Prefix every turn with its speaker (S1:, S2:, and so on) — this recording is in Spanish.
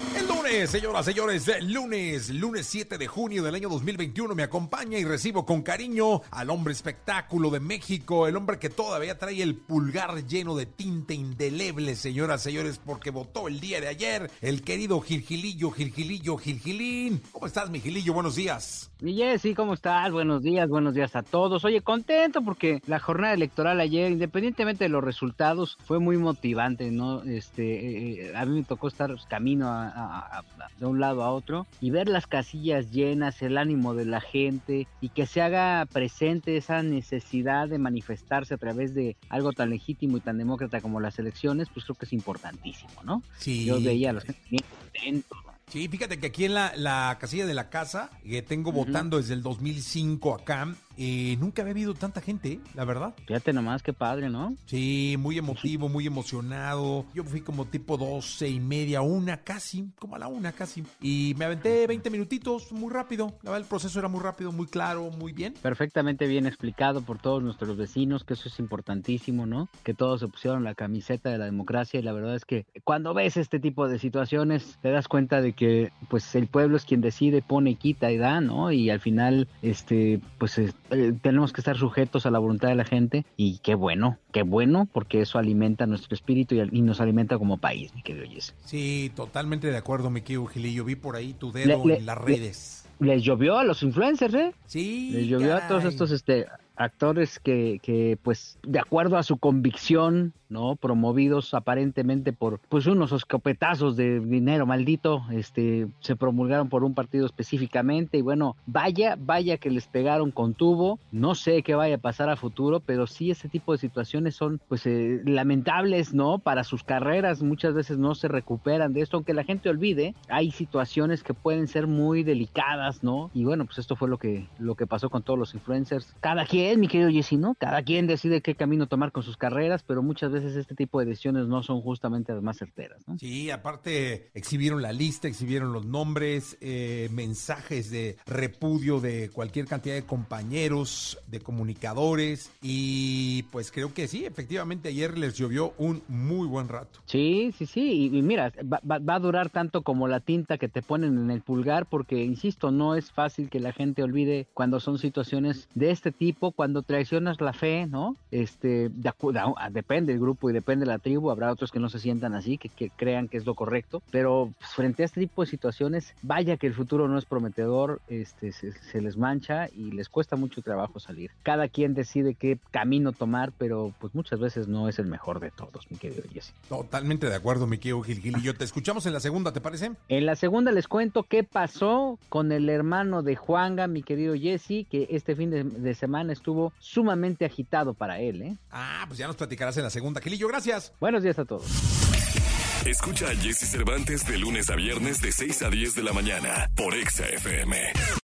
S1: El lunes, señoras, señores, el lunes, lunes 7 de junio del año 2021, me acompaña y recibo con cariño al hombre espectáculo de México, el hombre que todavía trae el pulgar lleno de tinta indeleble, señoras, señores, porque votó el día de ayer, el querido Gilgilillo, Gilgilillo, Gilgilín. ¿Cómo estás, mi Gilillo? Buenos días.
S2: Mi Jessy, ¿cómo estás? Buenos días, buenos días a todos. Oye, contento porque la jornada electoral ayer, independientemente de los resultados, fue muy motivante, ¿no? Este, eh, a mí me tocó estar camino a, a, a, de un lado a otro y ver las casillas llenas, el ánimo de la gente y que se haga presente esa necesidad de manifestarse a través de algo tan legítimo y tan demócrata como las elecciones, pues creo que es importantísimo, ¿no?
S1: Sí.
S2: Yo veía a los gente bien.
S1: Sí, fíjate que aquí en la, la casilla de la casa, que tengo votando desde el 2005 acá, eh, nunca había habido tanta gente, la verdad.
S2: Fíjate nomás, qué padre, ¿no?
S1: Sí, muy emotivo, muy emocionado. Yo fui como tipo doce y media, una casi, como a la una casi. Y me aventé 20 minutitos, muy rápido. La verdad, el proceso era muy rápido, muy claro, muy bien.
S2: Perfectamente bien explicado por todos nuestros vecinos, que eso es importantísimo, ¿no? Que todos se pusieron la camiseta de la democracia y la verdad es que cuando ves este tipo de situaciones te das cuenta de que pues el pueblo es quien decide, pone, quita y da, ¿no? Y al final, este, pues eh, tenemos que estar sujetos a la voluntad de la gente y qué bueno, qué bueno, porque eso alimenta nuestro espíritu y, y nos alimenta como país, mi querido Jesse.
S1: Sí, totalmente de acuerdo, mi querido Gilillo. Vi por ahí tu dedo
S2: Le- le-
S1: en las redes.
S2: Les llovió a los influencers, ¿eh?
S1: Sí.
S2: Les llovió a todos estos este, actores que, que, pues, de acuerdo a su convicción, ¿no? Promovidos aparentemente por, pues, unos escopetazos de dinero maldito, este, se promulgaron por un partido específicamente y bueno, vaya, vaya que les pegaron con tubo, no sé qué vaya a pasar a futuro, pero sí ese tipo de situaciones son, pues, eh, lamentables, ¿no? Para sus carreras, muchas veces no se recuperan de esto, aunque la gente olvide, hay situaciones que pueden ser muy delicadas, ¿no? Y bueno, pues esto fue lo que, lo que pasó con todos los influencers. Cada quien, mi querido Jessy, ¿no? Cada quien decide qué camino tomar con sus carreras, pero muchas veces este tipo de decisiones no son justamente las más certeras, ¿no?
S1: Sí, aparte exhibieron la lista, exhibieron los nombres, eh, mensajes de repudio de cualquier cantidad de compañeros, de comunicadores y pues creo que sí, efectivamente ayer les llovió un muy buen rato.
S2: Sí, sí, sí, y, y mira, va, va- va a durar tanto como la tinta que te ponen en el pulgar, porque, insisto, no es fácil que la gente olvide cuando son situaciones de este tipo, cuando traicionas la fe, ¿no? Este, de depende del grupo y depende de la tribu, habrá otros que no se sientan así, que, que crean que es lo correcto, pero pues, frente a este tipo de situaciones, vaya que el futuro no es prometedor, este, se, se les mancha y les cuesta mucho trabajo salir. Cada quien decide qué camino tomar, pero pues muchas veces no es el mejor de todos, mi querido Jesse.
S1: Totalmente de acuerdo, mi querido Gil Gil. Y yo te escuchamos en la segunda, ¿te parece?
S2: En la segunda les cuento qué pasó con el hermano de Juanga, mi querido Jesse, que este fin de, de semana estuvo sumamente agitado para él. ¿eh?
S1: Ah, pues ya nos platicarás en la segunda. Gilillo, gracias.
S2: Buenos días a todos.
S3: Escucha a Jesse Cervantes de lunes a viernes de 6 a 10 de la mañana por Exa FM.